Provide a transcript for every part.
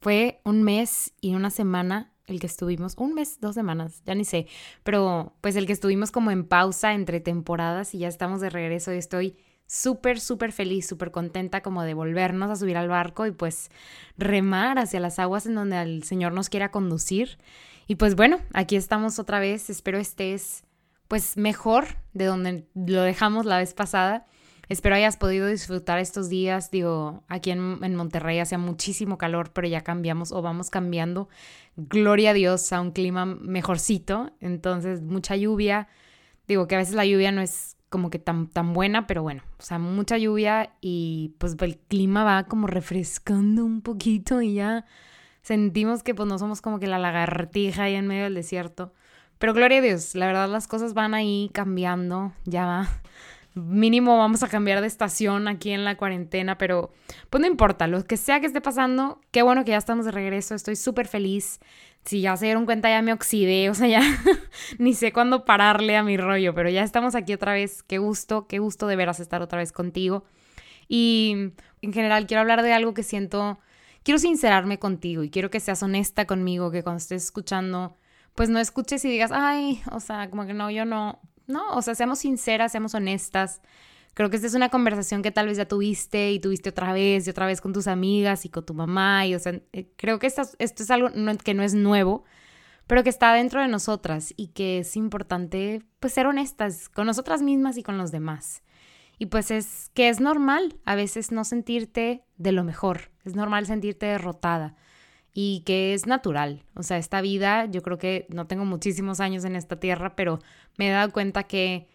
fue un mes y una semana el que estuvimos, un mes, dos semanas, ya ni sé, pero pues el que estuvimos como en pausa entre temporadas y ya estamos de regreso y estoy súper, súper feliz, súper contenta como de volvernos a subir al barco y pues remar hacia las aguas en donde el Señor nos quiera conducir. Y pues bueno, aquí estamos otra vez, espero estés pues mejor de donde lo dejamos la vez pasada. Espero hayas podido disfrutar estos días. Digo, aquí en, Monterrey hacía muchísimo calor, pero ya cambiamos o vamos cambiando. Gloria a Dios a un clima mejorcito. Entonces, mucha lluvia. Digo que a veces la lluvia no es como que tan, tan buena, pero bueno, o sea, mucha lluvia y pues el clima va como refrescando un poquito y ya sentimos que pues no somos como que la lagartija ahí en medio del desierto. Pero gloria a Dios, la verdad las cosas van ahí cambiando, ya va mínimo vamos a cambiar de estación aquí en la cuarentena, pero pues no importa, lo que sea que esté pasando, qué bueno que ya estamos de regreso, estoy súper feliz. Si ya se dieron cuenta, ya me oxidé, o sea, ya ni sé cuándo pararle a mi rollo, pero ya estamos aquí otra vez. Qué gusto, qué gusto de veras estar otra vez contigo. Y en general quiero hablar de algo que siento, quiero sincerarme contigo y quiero que seas honesta conmigo, que cuando estés escuchando, pues no escuches y digas, ay, o sea, como que no, yo no, no, o sea, seamos sinceras, seamos honestas. Creo que esta es una conversación que tal vez ya tuviste y tuviste otra vez y otra vez con tus amigas y con tu mamá. Y, o sea, eh, creo que esto, esto es algo que no es nuevo, pero que está dentro de nosotras y que es importante, pues, ser honestas con nosotras mismas y con los demás. Y pues es que es normal a veces no sentirte de lo mejor, es normal sentirte derrotada y que es natural. O sea, esta vida, yo creo que no tengo muchísimos años en esta tierra, pero me he dado cuenta que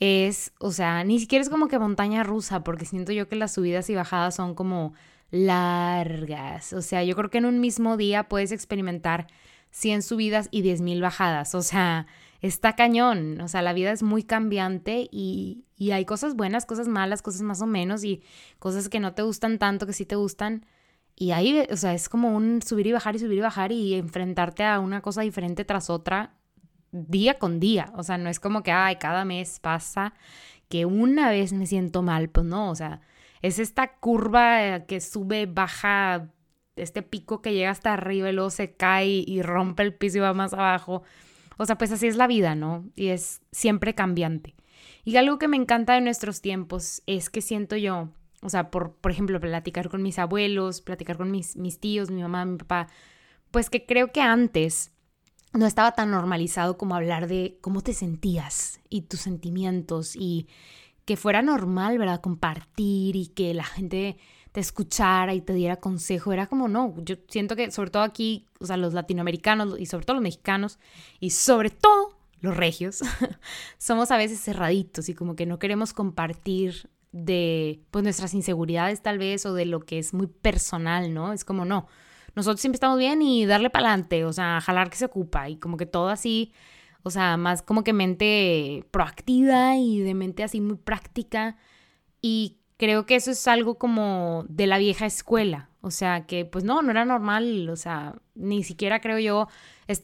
es, o sea, ni siquiera es como que montaña rusa, porque siento yo que las subidas y bajadas son como largas. O sea, yo creo que en un mismo día puedes experimentar 100 subidas y 10.000 bajadas. O sea, está cañón. O sea, la vida es muy cambiante y, y hay cosas buenas, cosas malas, cosas más o menos y cosas que no te gustan tanto, que sí te gustan. Y ahí, o sea, es como un subir y bajar y subir y bajar y enfrentarte a una cosa diferente tras otra día con día. O sea, no es como que, ay, cada mes pasa que una vez me siento mal, pues no, o sea, es esta curva que sube, baja, este pico que llega hasta arriba y luego se cae y rompe el piso y va más abajo. O sea, pues así es la vida, ¿no? Y es siempre cambiante. Y algo que me encanta de nuestros tiempos es que siento yo o sea, por, por ejemplo, platicar con mis abuelos, platicar con mis, mis tíos, mi mamá, mi papá. Pues que creo que antes no estaba tan normalizado como hablar de cómo te sentías y tus sentimientos y que fuera normal, ¿verdad? Compartir y que la gente te escuchara y te diera consejo. Era como, no, yo siento que sobre todo aquí, o sea, los latinoamericanos y sobre todo los mexicanos y sobre todo los regios, somos a veces cerraditos y como que no queremos compartir de pues nuestras inseguridades tal vez o de lo que es muy personal, ¿no? Es como no, nosotros siempre estamos bien y darle para adelante, o sea, jalar que se ocupa y como que todo así, o sea, más como que mente proactiva y de mente así muy práctica y creo que eso es algo como de la vieja escuela, o sea, que pues no, no era normal, o sea, ni siquiera creo yo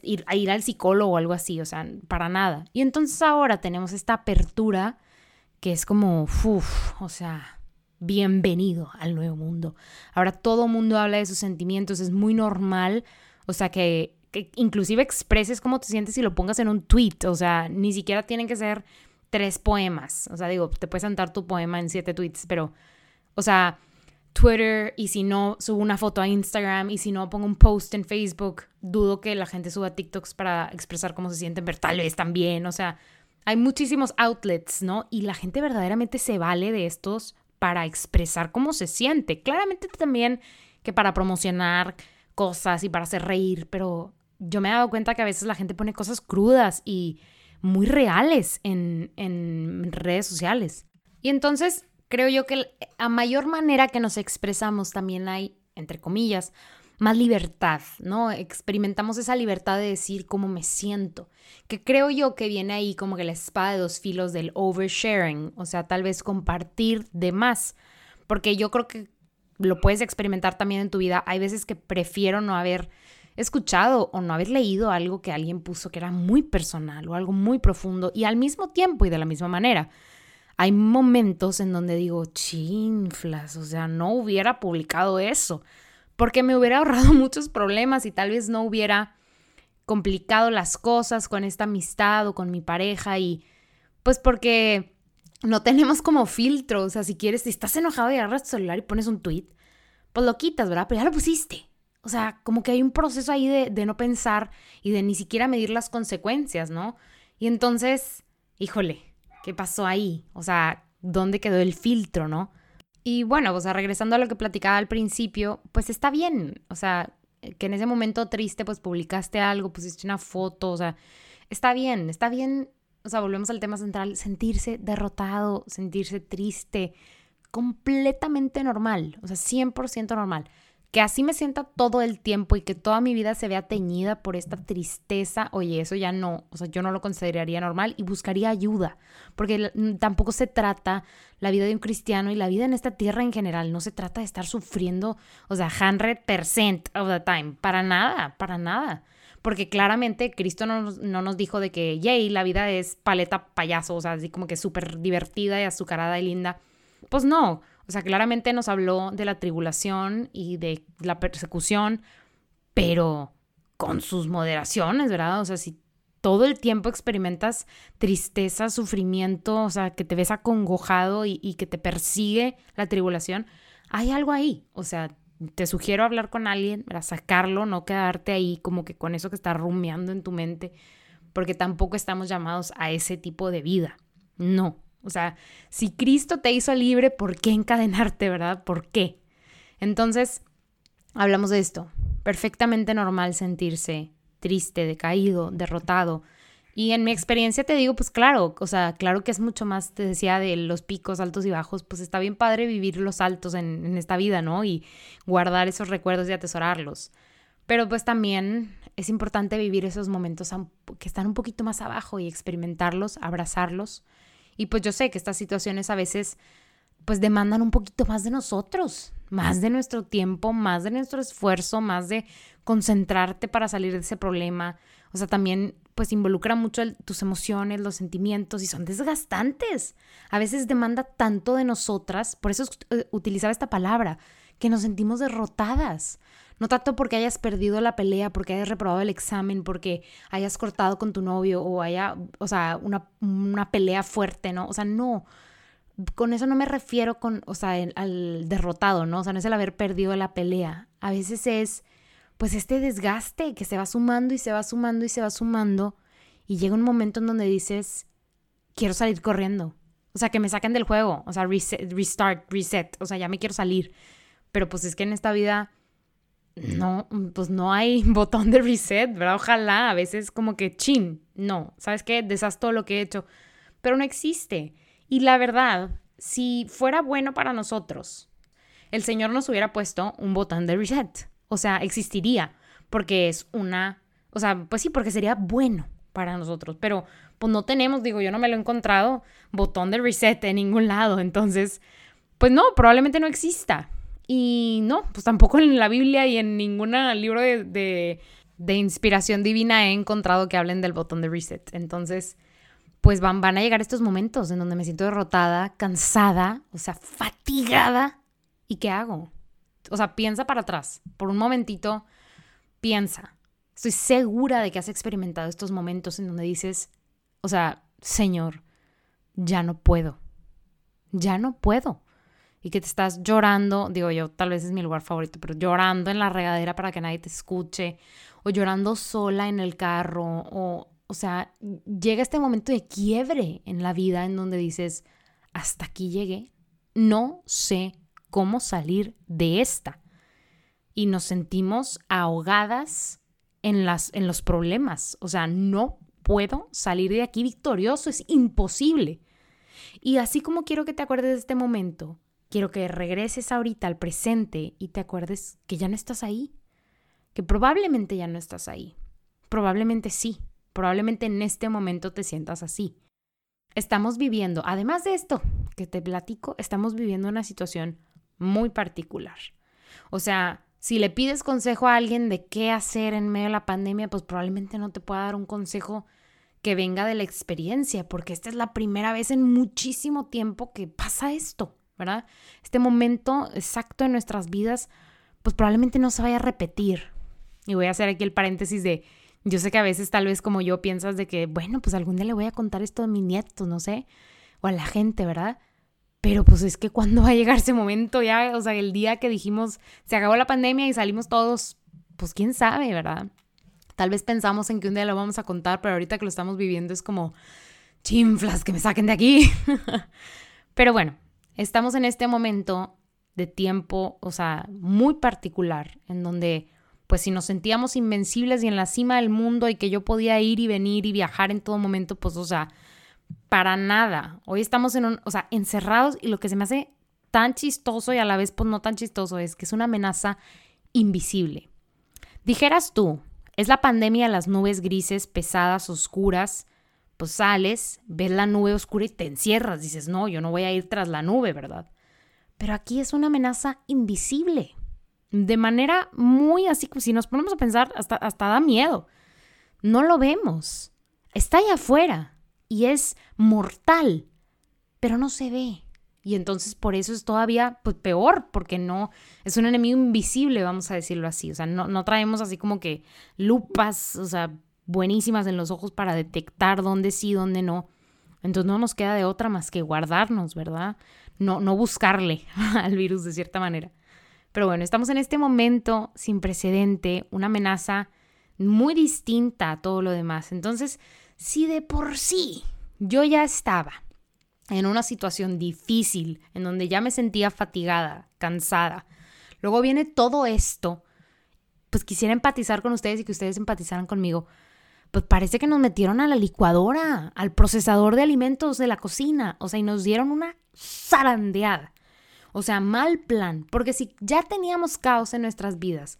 ir, a ir al psicólogo o algo así, o sea, para nada. Y entonces ahora tenemos esta apertura que es como, uff, o sea, bienvenido al nuevo mundo. Ahora todo mundo habla de sus sentimientos, es muy normal, o sea, que, inclusive expreses cómo te sientes y lo pongas en un tweet, o sea, ni siquiera tienen que ser tres poemas, o sea, digo, te puedes sentar tu poema en siete tweets, pero, o sea, Twitter y si no subo una foto a Instagram y si no pongo un post en Facebook, dudo que la gente suba TikToks para expresar cómo se sienten, pero tal vez también, o sea, hay muchísimos outlets, ¿no? Y la gente verdaderamente se vale de estos para expresar cómo se siente. Claramente también que para promocionar cosas y para hacer reír, pero yo me he dado cuenta que a veces la gente pone cosas crudas y muy reales en, en redes sociales. Y entonces creo yo que a mayor manera que nos expresamos también hay, entre comillas, más libertad, ¿no? Experimentamos esa libertad de decir cómo me siento, que creo yo que viene ahí como que la espada de dos filos del oversharing, o sea, tal vez compartir de más, porque yo creo que lo puedes experimentar también en tu vida. Hay veces que prefiero no haber escuchado o no haber leído algo que alguien puso que era muy personal o algo muy profundo y al mismo tiempo y de la misma manera hay momentos en donde digo, chinflas, o sea, no hubiera publicado eso, porque me hubiera ahorrado muchos problemas y tal vez no hubiera complicado las cosas con esta amistad o con mi pareja y pues porque no tenemos como filtro, o sea, si quieres, si estás enojado y agarras tu celular y pones un tweet, pues lo quitas, ¿verdad? Pero ya lo pusiste. O sea, como que hay un proceso ahí de, de no pensar y de ni siquiera medir las consecuencias, ¿no? Y entonces, híjole, ¿Qué pasó ahí? O sea, ¿dónde quedó el filtro, no? Y bueno, o sea, regresando a lo que platicaba al principio, pues está bien. O sea, que en ese momento triste, pues publicaste algo, pusiste una foto, o sea, está bien, está bien. O sea, volvemos al tema central, sentirse derrotado, sentirse triste, completamente normal, o sea, 100% normal que así me sienta todo el tiempo y que toda mi vida se vea teñida por esta tristeza, oye, eso ya no, o sea, yo no lo consideraría normal y buscaría ayuda, porque tampoco se trata la vida de un cristiano y la vida en esta tierra en general, no se trata de estar sufriendo, o sea, 100% of the time, para nada, para nada. Porque claramente Cristo no no nos dijo de que, yay, la vida es paleta payaso, o sea, así como que súper divertida y azucarada y linda. Pues no, o sea, claramente nos habló de la tribulación y de la persecución, pero con sus moderaciones, ¿verdad? O sea, si todo el tiempo experimentas tristeza, sufrimiento, o sea, que te ves acongojado y, que te persigue la tribulación, hay algo ahí. O sea, te sugiero hablar con alguien, para sacarlo, no quedarte ahí como que con eso que está rumiando en tu mente, porque tampoco estamos llamados a ese tipo de vida. No, o sea, si Cristo te hizo libre, ¿por qué encadenarte, verdad? ¿Por qué? Entonces, hablamos de esto. Perfectamente normal sentirse triste, decaído, derrotado. Y en mi experiencia te digo, pues claro, o sea, claro que es mucho más, te decía, de los picos altos y bajos, pues está bien padre vivir los altos en, esta vida, ¿no? Y guardar esos recuerdos y atesorarlos. Pero pues también es importante vivir esos momentos que están un poquito más abajo y experimentarlos, abrazarlos y pues yo sé que estas situaciones a veces pues demandan un poquito más de nosotros, más de nuestro tiempo, más de nuestro esfuerzo, más de concentrarte para salir de ese problema. O sea, también pues involucra mucho tus emociones, los sentimientos y son desgastantes. A veces demanda tanto de nosotras, por eso eh, utilizaba esta palabra, que nos sentimos derrotadas. No tanto porque hayas perdido la pelea, porque hayas reprobado el examen, porque hayas cortado con tu novio o haya, o sea, una, una pelea fuerte, ¿no? O sea, no. Con eso no me refiero con, o sea, al derrotado, ¿no? O sea, no es el haber perdido la pelea. A veces es, pues, este desgaste que se va sumando y se va sumando y se va sumando. Y llega un momento en donde dices, quiero salir corriendo. O sea, que me saquen del juego. O sea, reset, restart, reset. O sea, ya me quiero salir. Pero pues es que en esta vida no, pues no hay botón de reset, ¿verdad? Ojalá, a veces como que chin, no, ¿sabes qué? Deshaz todo lo que he hecho, pero no existe. Y la verdad, si fuera bueno para nosotros, el Señor nos hubiera puesto un botón de reset, o sea, existiría, porque es una, o sea, pues sí, porque sería bueno para nosotros, pero pues no tenemos, digo, yo no me lo he encontrado, botón de reset en ningún lado, entonces, pues no, probablemente no exista. Y no, pues tampoco en la Biblia y en ningún libro de, inspiración divina he encontrado que hablen del botón de reset. Entonces, pues van, van a llegar estos momentos en donde me siento derrotada, cansada, o sea, fatigada. ¿Y qué hago? O sea, piensa para atrás. Por un momentito, piensa. Estoy segura de que has experimentado estos momentos en donde dices, o sea, Señor, ya no puedo. Ya no puedo y que te estás llorando, digo yo, tal vez es mi lugar favorito, pero llorando en la regadera para que nadie te escuche, o llorando sola en el carro, o, o sea, llega este momento de quiebre en la vida en donde dices, hasta aquí llegué, no sé cómo salir de esta. Y nos sentimos ahogadas en, las, en los problemas, o sea, no puedo salir de aquí victorioso, es imposible. Y así como quiero que te acuerdes de este momento, Quiero que regreses ahorita al presente y te acuerdes que ya no estás ahí, que probablemente ya no estás ahí. Probablemente sí, probablemente en este momento te sientas así. Estamos viviendo, además de esto que te platico, estamos viviendo una situación muy particular. O sea, si le pides consejo a alguien de qué hacer en medio de la pandemia, pues probablemente no te pueda dar un consejo que venga de la experiencia, porque esta es la primera vez en muchísimo tiempo que pasa esto. ¿Verdad? Este momento exacto en nuestras vidas, pues probablemente no se vaya a repetir. Y voy a hacer aquí el paréntesis de, yo sé que a veces tal vez como yo piensas de que, bueno, pues algún día le voy a contar esto a mi nieto, no sé, o a la gente, ¿verdad? Pero pues es que cuando va a llegar ese momento ya, o sea, el día que dijimos, se acabó la pandemia y salimos todos, pues quién sabe, ¿verdad? Tal vez pensamos en que un día lo vamos a contar, pero ahorita que lo estamos viviendo es como, chinflas, que me saquen de aquí. pero bueno, estamos en este momento de tiempo, o sea, muy particular, en donde, pues si nos sentíamos invencibles y en la cima del mundo y que yo podía ir y venir y viajar en todo momento, pues, o sea, para nada. Hoy estamos en un, o sea, encerrados y lo que se me hace tan chistoso y a la vez, pues, no tan chistoso es que es una amenaza invisible. Dijeras tú, es la pandemia de las nubes grises, pesadas, oscuras, pues sales, ves la nube oscura y te encierras. Dices, no, yo no voy a ir tras la nube, ¿verdad? Pero aquí es una amenaza invisible. De manera muy así, si nos ponemos a pensar, hasta, hasta da miedo. No lo vemos. Está allá afuera y es mortal, pero no se ve. Y entonces por eso es todavía pues, peor, porque no es un enemigo invisible, vamos a decirlo así. O sea, no, no traemos así como que lupas, o sea, buenísimas en los ojos para detectar dónde sí, dónde no. Entonces no nos queda de otra más que guardarnos, ¿verdad? No, no buscarle al virus de cierta manera. Pero bueno, estamos en este momento sin precedente, una amenaza muy distinta a todo lo demás. Entonces, si de por sí yo ya estaba en una situación difícil, en donde ya me sentía fatigada, cansada, luego viene todo esto, pues quisiera empatizar con ustedes y que ustedes empatizaran conmigo pues parece que nos metieron a la licuadora, al procesador de alimentos de la cocina, o sea, y nos dieron una zarandeada. O sea, mal plan, porque si ya teníamos caos en nuestras vidas,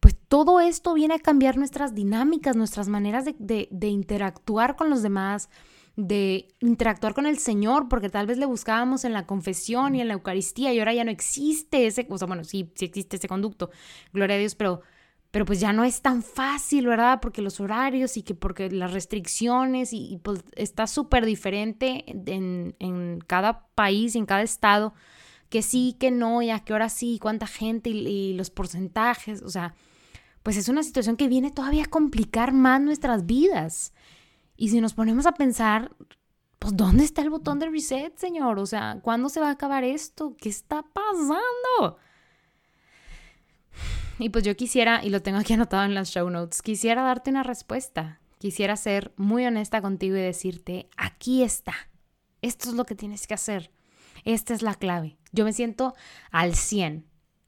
pues todo esto viene a cambiar nuestras dinámicas, nuestras maneras de, interactuar con los demás, de interactuar con el Señor, porque tal vez le buscábamos en la confesión y en la Eucaristía y ahora ya no existe ese, o sea, bueno, sí, sí existe ese conducto, gloria a Dios, pero pero pues ya no es tan fácil, ¿verdad? Porque los horarios y que porque las restricciones y, pues está súper diferente en, en, cada país y en cada estado, que sí, que no, y a qué hora sí, cuánta gente y, y los porcentajes, o sea, pues es una situación que viene todavía a complicar más nuestras vidas. Y si nos ponemos a pensar, pues ¿dónde está el botón de reset, señor? O sea, ¿cuándo se va a acabar esto? ¿Qué está pasando? Y pues yo quisiera, y lo tengo aquí anotado en las show notes, quisiera darte una respuesta. Quisiera ser muy honesta contigo y decirte, aquí está. Esto es lo que tienes que hacer. Esta es la clave. Yo me siento al 100.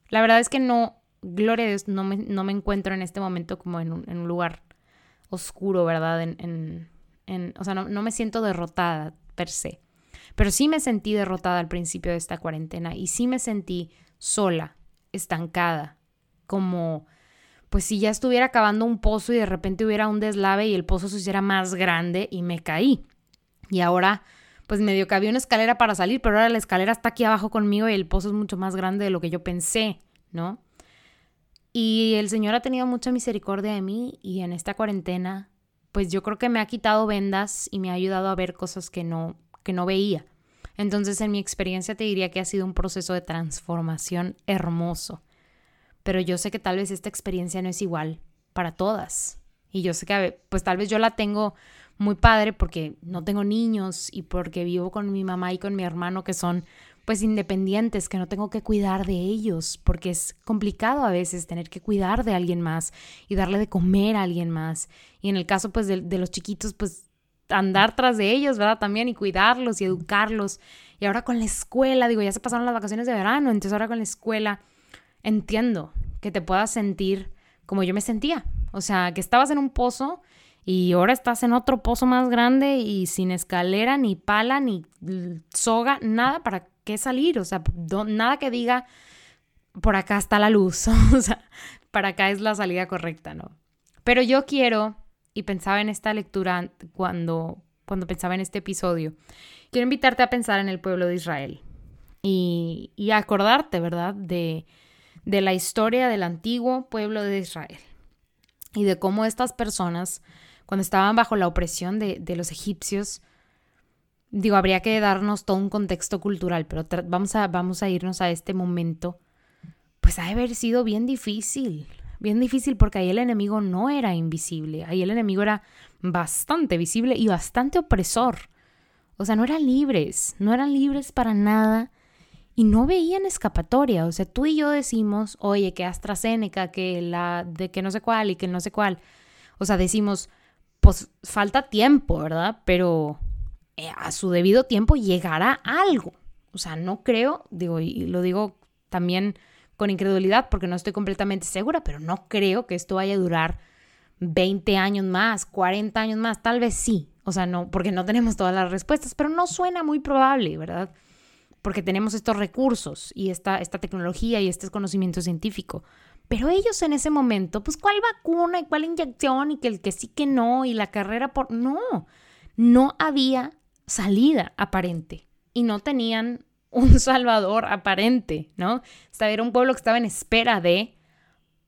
La verdad es que no, gloria a Dios, no me, no me encuentro en este momento como en un, en un lugar oscuro, ¿verdad? En, en, o sea, no, no me siento derrotada per se. Pero sí me sentí derrotada al principio de esta cuarentena y sí me sentí sola, estancada, como pues si ya estuviera acabando un pozo y de repente hubiera un deslave y el pozo se hiciera más grande y me caí. Y ahora, pues medio que había una escalera para salir, pero ahora la escalera está aquí abajo conmigo y el pozo es mucho más grande de lo que yo pensé, ¿no? Y el Señor ha tenido mucha misericordia de mí y en esta cuarentena, pues yo creo que me ha quitado vendas y me ha ayudado a ver cosas que no, que no veía. Entonces, en mi experiencia te diría que ha sido un proceso de transformación hermoso pero yo sé que tal vez esta experiencia no es igual para todas. Y yo sé que pues tal vez yo la tengo muy padre porque no tengo niños y porque vivo con mi mamá y con mi hermano que son pues independientes, que no tengo que cuidar de ellos, porque es complicado a veces tener que cuidar de alguien más y darle de comer a alguien más. Y en el caso pues de, de los chiquitos, pues andar tras de ellos, ¿verdad? También y cuidarlos y educarlos. Y ahora con la escuela, digo, ya se pasaron las vacaciones de verano, entonces ahora con la escuela entiendo que te puedas sentir como yo me sentía. O sea, que estabas en un pozo y ahora estás en otro pozo más grande y sin escalera, ni pala, ni soga, nada para qué salir. O sea, nada que diga por acá está la luz. o sea, para acá es la salida correcta, ¿no? Pero yo quiero, y pensaba en esta lectura cuando, cuando pensaba en este episodio, quiero invitarte a pensar en el pueblo de Israel y, y acordarte, ¿verdad?, de, de la historia del antiguo pueblo de Israel y de cómo estas personas, cuando estaban bajo la opresión de, de los egipcios, digo, habría que darnos todo un contexto cultural, pero vamos a, vamos a irnos a este momento, pues ha de haber sido bien difícil, bien difícil porque ahí el enemigo no era invisible, ahí el enemigo era bastante visible y bastante opresor. O sea, no eran libres, no eran libres para nada y no veían escapatoria. O sea, tú y yo decimos, oye, que AstraZeneca, que la de que no sé cuál y que no sé cuál. O sea, decimos, pues falta tiempo, ¿verdad? Pero eh, a su debido tiempo llegará algo. O sea, no creo, digo, y lo digo también con incredulidad porque no estoy completamente segura, pero no creo que esto vaya a durar 20 años más, 40 años más, tal vez sí. O sea, no, porque no tenemos todas las respuestas, pero no suena muy probable, ¿verdad? Porque tenemos estos recursos y esta, esta tecnología y este conocimiento científico. Pero ellos en ese momento, pues cuál vacuna y cuál inyección y que el que sí que no y la carrera por... No, no había salida aparente y no tenían un salvador aparente, ¿no? Estaba, era un pueblo que estaba en espera de,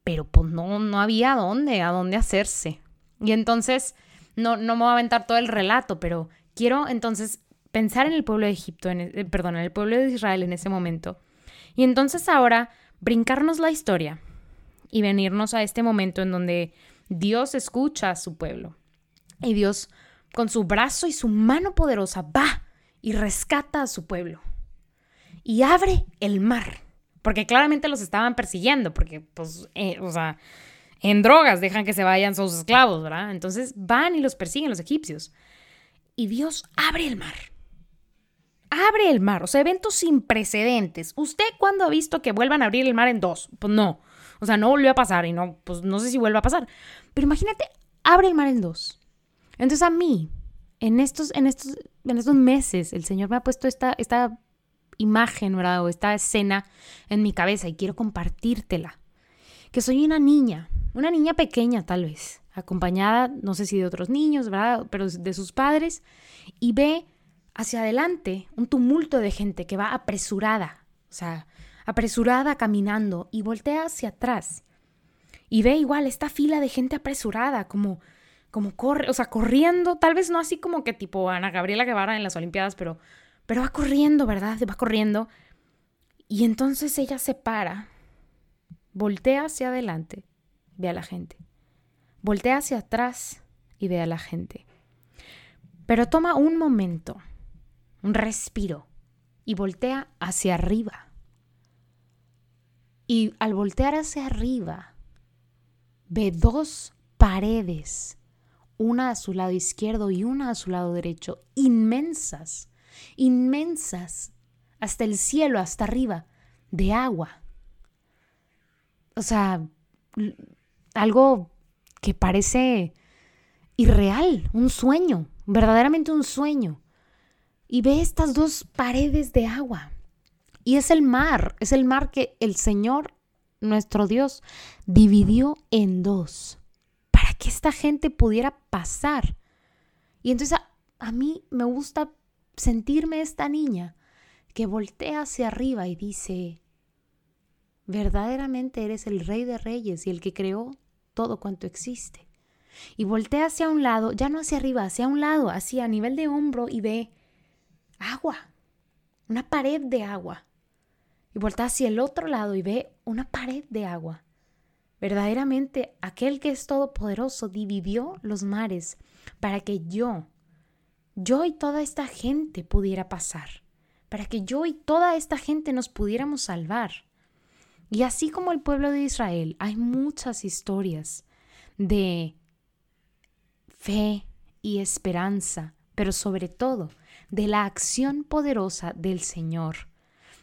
pero pues no, no había dónde, a dónde hacerse. Y entonces, no, no me voy a aventar todo el relato, pero quiero entonces pensar en el pueblo de Egipto, en, eh, perdón, en el pueblo de Israel en ese momento. Y entonces ahora brincarnos la historia y venirnos a este momento en donde Dios escucha a su pueblo. Y Dios con su brazo y su mano poderosa va y rescata a su pueblo. Y abre el mar. Porque claramente los estaban persiguiendo, porque pues, eh, o sea, en drogas dejan que se vayan sus esclavos, ¿verdad? Entonces van y los persiguen los egipcios. Y Dios abre el mar abre el mar, o sea, eventos sin precedentes. ¿Usted cuándo ha visto que vuelvan a abrir el mar en dos? Pues no. O sea, no volvió a pasar y no, pues no sé si vuelva a pasar. Pero imagínate, abre el mar en dos. Entonces a mí, en estos, en estos, en estos meses, el Señor me ha puesto esta, esta imagen, ¿verdad? O esta escena en mi cabeza y quiero compartírtela. Que soy una niña, una niña pequeña tal vez, acompañada, no sé si de otros niños, ¿verdad? Pero de sus padres, y ve hacia adelante un tumulto de gente que va apresurada, o sea, apresurada caminando y voltea hacia atrás y ve igual esta fila de gente apresurada, como, como corre, o sea, corriendo, tal vez no así como que tipo Ana Gabriela Guevara en las Olimpiadas, pero, pero va corriendo, ¿verdad? Va corriendo. Y entonces ella se para, voltea hacia adelante, ve a la gente, voltea hacia atrás y ve a la gente. Pero toma un momento un respiro y voltea hacia arriba. Y al voltear hacia arriba, ve dos paredes, una a su lado izquierdo y una a su lado derecho, inmensas, inmensas, hasta el cielo, hasta arriba, de agua. O sea, algo que parece irreal, un sueño, verdaderamente un sueño y ve estas dos paredes de agua. Y es el mar, es el mar que el Señor, nuestro Dios, dividió en dos para que esta gente pudiera pasar. Y entonces a, mí me gusta sentirme esta niña que voltea hacia arriba y dice, verdaderamente eres el rey de reyes y el que creó todo cuanto existe. Y voltea hacia un lado, ya no hacia arriba, hacia un lado, así a nivel de hombro y ve agua, una pared de agua. Y voltea hacia el otro lado y ve una pared de agua. Verdaderamente, aquel que es todopoderoso dividió los mares para que yo, yo y toda esta gente pudiera pasar, para que yo y toda esta gente nos pudiéramos salvar. Y así como el pueblo de Israel, hay muchas historias de fe y esperanza, pero sobre todo de la acción poderosa del Señor,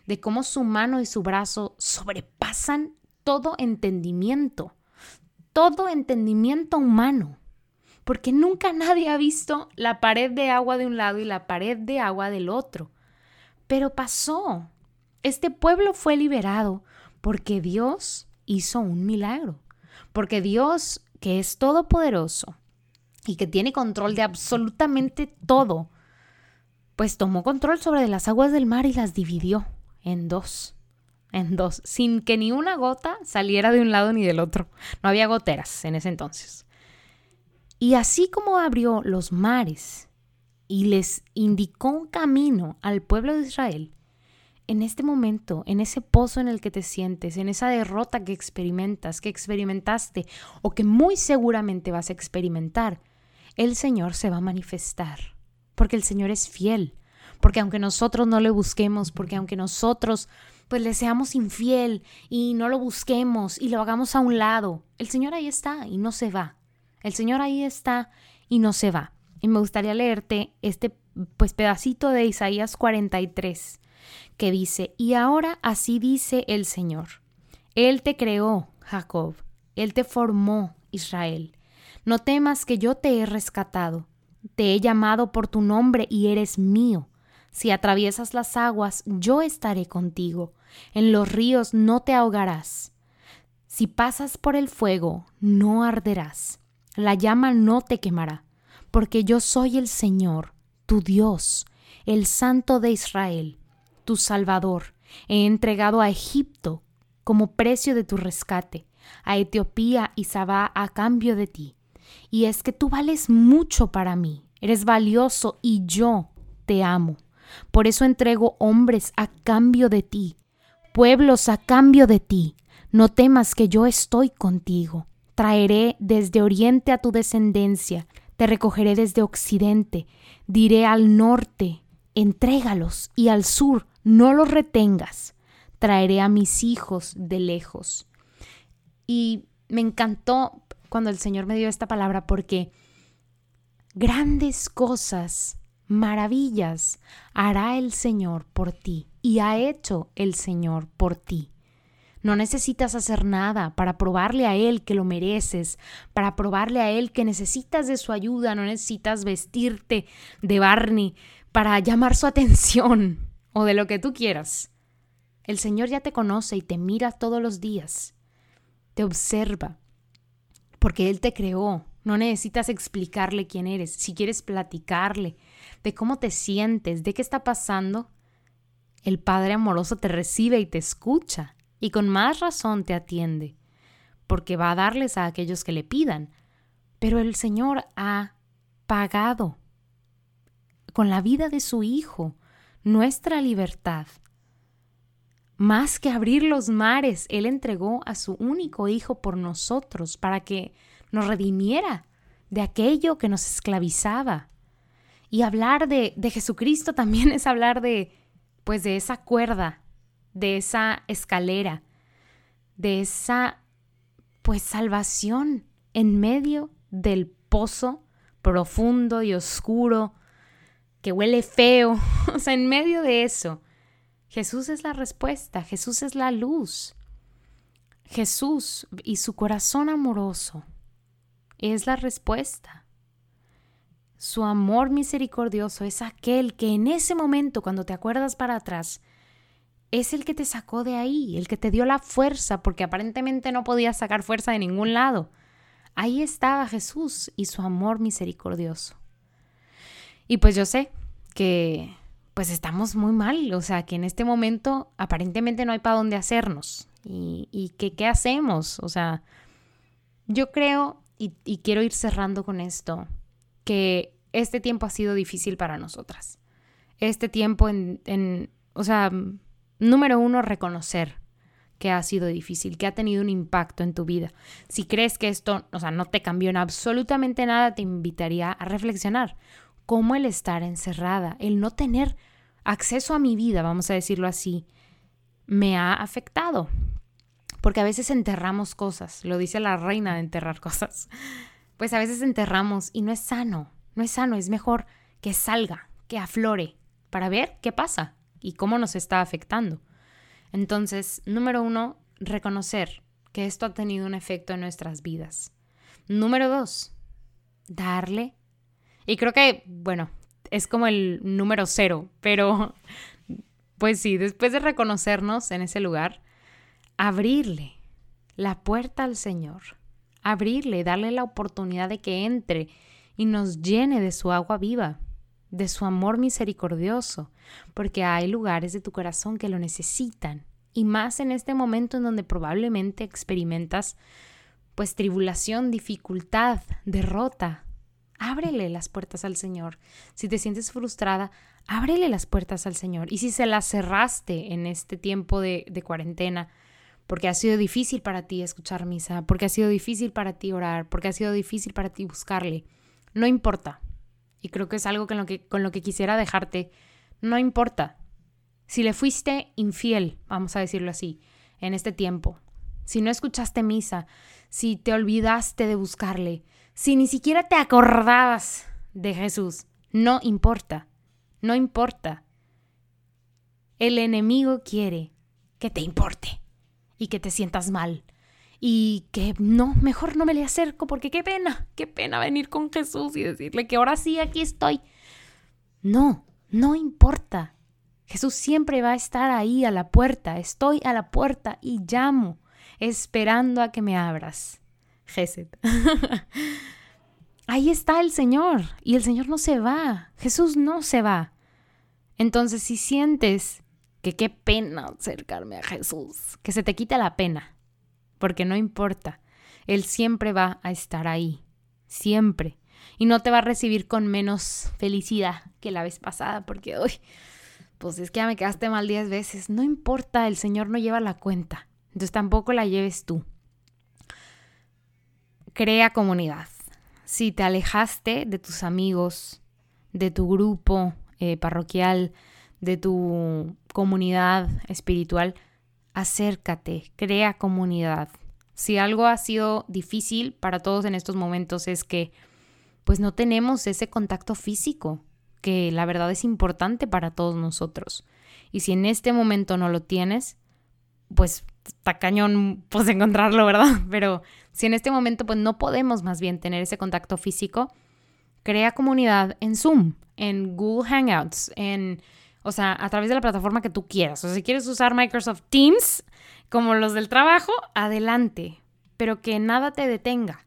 de cómo su mano y su brazo sobrepasan todo entendimiento, todo entendimiento humano, porque nunca nadie ha visto la pared de agua de un lado y la pared de agua del otro. Pero pasó. Este pueblo fue liberado porque Dios hizo un milagro, porque Dios, que es todopoderoso y que tiene control de absolutamente todo, pues tomó control sobre las aguas del mar y las dividió en dos, en dos, sin que ni una gota saliera de un lado ni del otro. No había goteras en ese entonces. Y así como abrió los mares y les indicó un camino al pueblo de Israel, en este momento, en ese pozo en el que te sientes, en esa derrota que experimentas, que experimentaste o que muy seguramente vas a experimentar, el Señor se va a manifestar, porque el Señor es fiel, porque aunque nosotros no le busquemos, porque aunque nosotros pues le seamos infiel y no lo busquemos y lo hagamos a un lado, el Señor ahí está y no se va. El Señor ahí está y no se va. Y me gustaría leerte este pues pedacito de Isaías 43 que dice, y ahora así dice el Señor, Él te creó, Jacob, Él te formó, Israel. No temas que yo te he rescatado, te he llamado por tu nombre y eres mío. Si atraviesas las aguas, yo estaré contigo. En los ríos no te ahogarás. Si pasas por el fuego, no arderás. La llama no te quemará, porque yo soy el Señor, tu Dios, el Santo de Israel tu Salvador. He entregado a Egipto como precio de tu rescate, a Etiopía y Sabá a cambio de ti. Y es que tú vales mucho para mí, eres valioso y yo te amo. Por eso entrego hombres a cambio de ti, pueblos a cambio de ti. No temas que yo estoy contigo. Traeré desde oriente a tu descendencia, te recogeré desde occidente, diré al norte, entrégalos, y al sur, no los retengas, traeré a mis hijos de lejos. Y me encantó cuando el Señor me dio esta palabra porque grandes cosas, maravillas hará el Señor por ti y ha hecho el Señor por ti. No necesitas hacer nada para probarle a Él que lo mereces, para probarle a Él que necesitas de su ayuda, no necesitas vestirte de Barney para llamar su atención o de lo que tú quieras. El Señor ya te conoce y te mira todos los días. Te observa. Porque Él te creó. No necesitas explicarle quién eres. Si quieres platicarle de cómo te sientes, de qué está pasando, el Padre amoroso te recibe y te escucha. Y con más razón te atiende. Porque va a darles a aquellos que le pidan. Pero el Señor ha pagado con la vida de su Hijo nuestra libertad. Más que abrir los mares, Él entregó a su único Hijo por nosotros para que nos redimiera de aquello que nos esclavizaba. Y hablar de, Jesucristo también es hablar de, pues, de esa cuerda, de esa escalera, de esa, pues, salvación en medio del pozo profundo y oscuro que huele feo. o sea, en medio de eso, Jesús es la respuesta, Jesús es la luz. Jesús y su corazón amoroso es la respuesta. Su amor misericordioso es aquel que en ese momento, cuando te acuerdas para atrás, es el que te sacó de ahí, el que te dio la fuerza, porque aparentemente no podías sacar fuerza de ningún lado. Ahí estaba Jesús y su amor misericordioso. Y pues yo sé que pues estamos muy mal, o sea, que en este momento aparentemente no hay para dónde hacernos. ¿Y, que qué hacemos? O sea, yo creo, y, y quiero ir cerrando con esto, que este tiempo ha sido difícil para nosotras. Este tiempo en, en, o sea, número uno, reconocer que ha sido difícil, que ha tenido un impacto en tu vida. Si crees que esto, o sea, no te cambió en absolutamente nada, te invitaría a reflexionar cómo el estar encerrada, el no tener acceso a mi vida, vamos a decirlo así, me ha afectado. Porque a veces enterramos cosas, lo dice la reina de enterrar cosas. Pues a veces enterramos y no es sano, no es sano, es mejor que salga, que aflore, para ver qué pasa y cómo nos está afectando. Entonces, número uno, reconocer que esto ha tenido un efecto en nuestras vidas. Número dos, darle. Y creo que, bueno, es como el número cero, pero pues sí, después de reconocernos en ese lugar, abrirle la puerta al Señor, abrirle, darle la oportunidad de que entre y nos llene de su agua viva, de su amor misericordioso, porque hay lugares de tu corazón que lo necesitan, y más en este momento en donde probablemente experimentas pues tribulación, dificultad, derrota. Ábrele las puertas al Señor. Si te sientes frustrada, ábrele las puertas al Señor. Y si se las cerraste en este tiempo de, de cuarentena, porque ha sido difícil para ti escuchar misa, porque ha sido difícil para ti orar, porque ha sido difícil para ti buscarle, no importa. Y creo que es algo que, con lo que quisiera dejarte. No importa. Si le fuiste infiel, vamos a decirlo así, en este tiempo, si no escuchaste misa, si te olvidaste de buscarle, si ni siquiera te acordabas de Jesús, no importa, no importa. El enemigo quiere que te importe y que te sientas mal y que no, mejor no me le acerco porque qué pena, qué pena venir con Jesús y decirle que ahora sí, aquí estoy. No, no importa. Jesús siempre va a estar ahí a la puerta. Estoy a la puerta y llamo, esperando a que me abras. Jesús. ahí está el Señor y el Señor no se va. Jesús no se va. Entonces, si sientes que qué pena acercarme a Jesús, que se te quita la pena, porque no importa, Él siempre va a estar ahí, siempre, y no te va a recibir con menos felicidad que la vez pasada, porque hoy, pues es que ya me quedaste mal diez veces, no importa, el Señor no lleva la cuenta, entonces tampoco la lleves tú. Crea comunidad. Si te alejaste de tus amigos, de tu grupo eh, parroquial, de tu comunidad espiritual, acércate, crea comunidad. Si algo ha sido difícil para todos en estos momentos es que pues no tenemos ese contacto físico, que la verdad es importante para todos nosotros. Y si en este momento no lo tienes, pues está cañón pues encontrarlo, ¿verdad? Pero si en este momento pues no podemos más bien tener ese contacto físico, crea comunidad en Zoom, en Google Hangouts, en o sea, a través de la plataforma que tú quieras. O sea, si quieres usar Microsoft Teams como los del trabajo, adelante. Pero que nada te detenga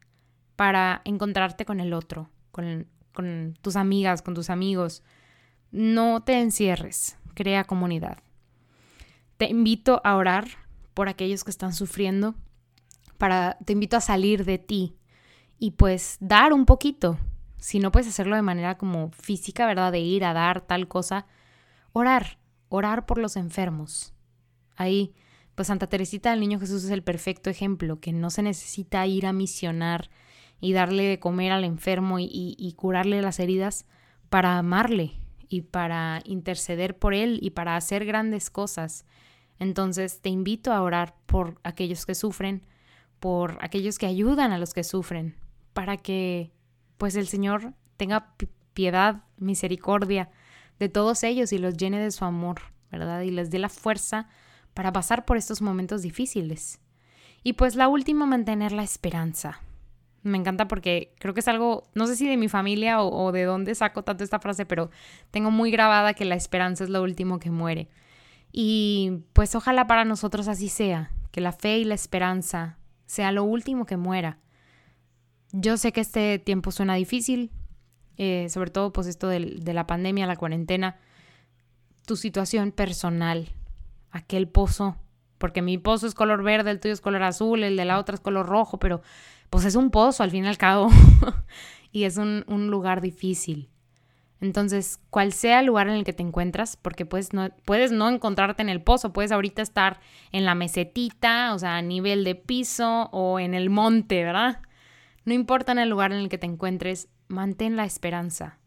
para encontrarte con el otro, con, con tus amigas, con tus amigos. No te encierres, crea comunidad. Te invito a orar por aquellos que están sufriendo, para, te invito a salir de ti y pues dar un poquito. Si no puedes hacerlo de manera como física, ¿verdad? De ir a dar tal cosa, Orar, orar por los enfermos. Ahí, pues Santa Teresita del Niño Jesús es el perfecto ejemplo, que no se necesita ir a misionar y darle de comer al enfermo y, y curarle las heridas para amarle y para interceder por él y para hacer grandes cosas. Entonces te invito a orar por aquellos que sufren, por aquellos que ayudan a los que sufren, para que pues el Señor tenga piedad, misericordia de todos ellos y los llene de su amor, ¿verdad? Y les dé la fuerza para pasar por estos momentos difíciles. Y pues la última, mantener la esperanza. Me encanta porque creo que es algo, no sé si de mi familia o, de dónde saco tanto esta frase, pero tengo muy grabada que la esperanza es lo último que muere. Y pues ojalá para nosotros así sea, que la fe y la esperanza sea lo último que muera. Yo sé que este tiempo suena difícil, eh, sobre todo pues esto de, de la pandemia, la cuarentena, tu situación personal, aquel pozo, porque mi pozo es color verde, el tuyo es color azul, el de la otra es color rojo, pero pues es un pozo al fin y al cabo y es un, un, lugar difícil. Entonces, cual sea el lugar en el que te encuentras, porque puedes no, puedes no encontrarte en el pozo, puedes ahorita estar en la mesetita, o sea, a nivel de piso o en el monte, ¿verdad? No importa en el lugar en el que te encuentres, mantén la esperanza.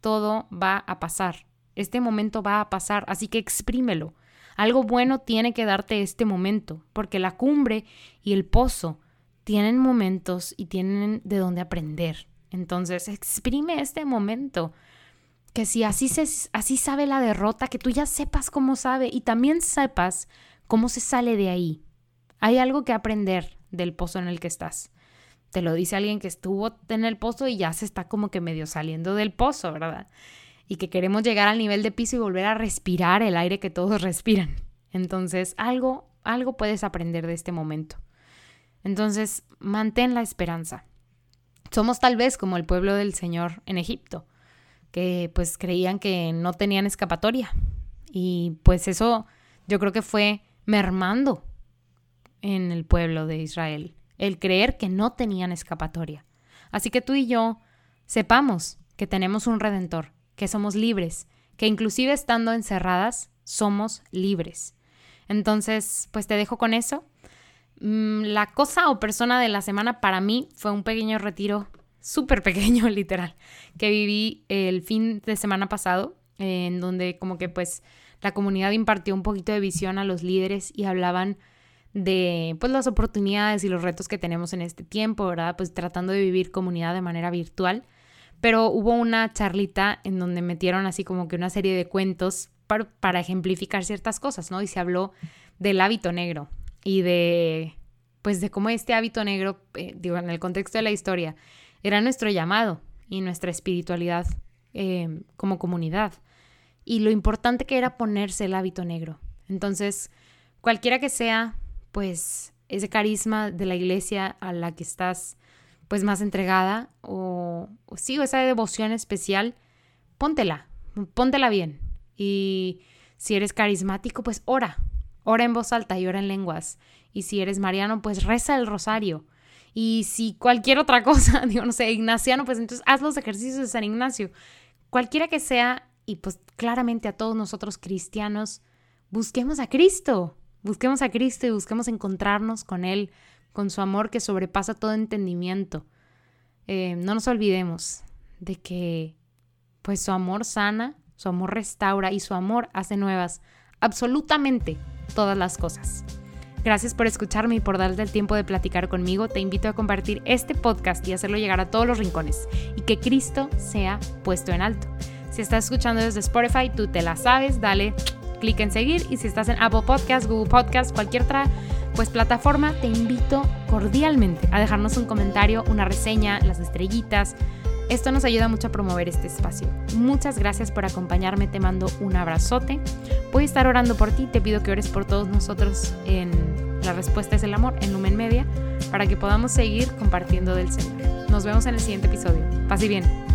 Todo va a pasar. Este momento va a pasar, así que exprímelo. Algo bueno tiene que darte este momento, porque la cumbre y el pozo tienen momentos y tienen de dónde aprender. Entonces, exprime este momento. Que si así, se, así sabe la derrota, que tú ya sepas cómo sabe y también sepas cómo se sale de ahí. Hay algo que aprender del pozo en el que estás. Te lo dice alguien que estuvo en el pozo y ya se está como que medio saliendo del pozo, ¿verdad? Y que queremos llegar al nivel de piso y volver a respirar el aire que todos respiran. Entonces, algo, algo puedes aprender de este momento. Entonces, mantén la esperanza. Somos tal vez como el pueblo del Señor en Egipto, que pues creían que no tenían escapatoria. Y pues eso yo creo que fue mermando en el pueblo de Israel, el creer que no tenían escapatoria. Así que tú y yo sepamos que tenemos un redentor, que somos libres, que inclusive estando encerradas, somos libres. Entonces, pues te dejo con eso. Mm, la cosa o persona de la semana para mí fue un pequeño retiro, súper pequeño, literal, que viví el fin de semana pasado, en donde como que pues la comunidad impartió un poquito de visión a los líderes y hablaban de pues las oportunidades y los retos que tenemos en este tiempo, ¿verdad? Pues tratando de vivir comunidad de manera virtual. Pero hubo una charlita en donde metieron así como que una serie de cuentos para, para ejemplificar ciertas cosas, ¿no? Y se habló del hábito negro y de pues de cómo este hábito negro, eh, digo, en el contexto de la historia, era nuestro llamado y nuestra espiritualidad eh, como comunidad. Y lo importante que era ponerse el hábito negro. Entonces, cualquiera que sea pues ese carisma de la iglesia a la que estás pues más entregada o, o esa devoción especial, póntela, póntela bien. Y si eres carismático, pues ora, ora en voz alta y ora en lenguas. Y si eres mariano, pues reza el rosario. Y si cualquier otra cosa, digo, no sé, ignaciano, pues entonces haz los ejercicios de San Ignacio. Cualquiera que sea, y pues claramente a todos nosotros cristianos, busquemos a Cristo. Busquemos a Cristo y busquemos encontrarnos con Él, con su amor que sobrepasa todo entendimiento. Eh, no nos olvidemos de que pues su amor sana, su amor restaura y su amor hace nuevas absolutamente todas las cosas. Gracias por escucharme y por darte el tiempo de platicar conmigo. Te invito a compartir este podcast y hacerlo llegar a todos los rincones y que Cristo sea puesto en alto. Si estás escuchando desde Spotify, tú te la sabes, dale clic en seguir y si estás en Apple Podcast, Google Podcast, cualquier otra pues plataforma, te invito cordialmente a dejarnos un comentario, una reseña, las estrellitas. Esto nos ayuda mucho a promover este espacio. Muchas gracias por acompañarme, te mando un abrazote. Voy a estar orando por ti, te pido que ores por todos nosotros en La Respuesta es el Amor, en Lumen Media, para que podamos seguir compartiendo del Señor. Nos vemos en el siguiente episodio. Paz y bien.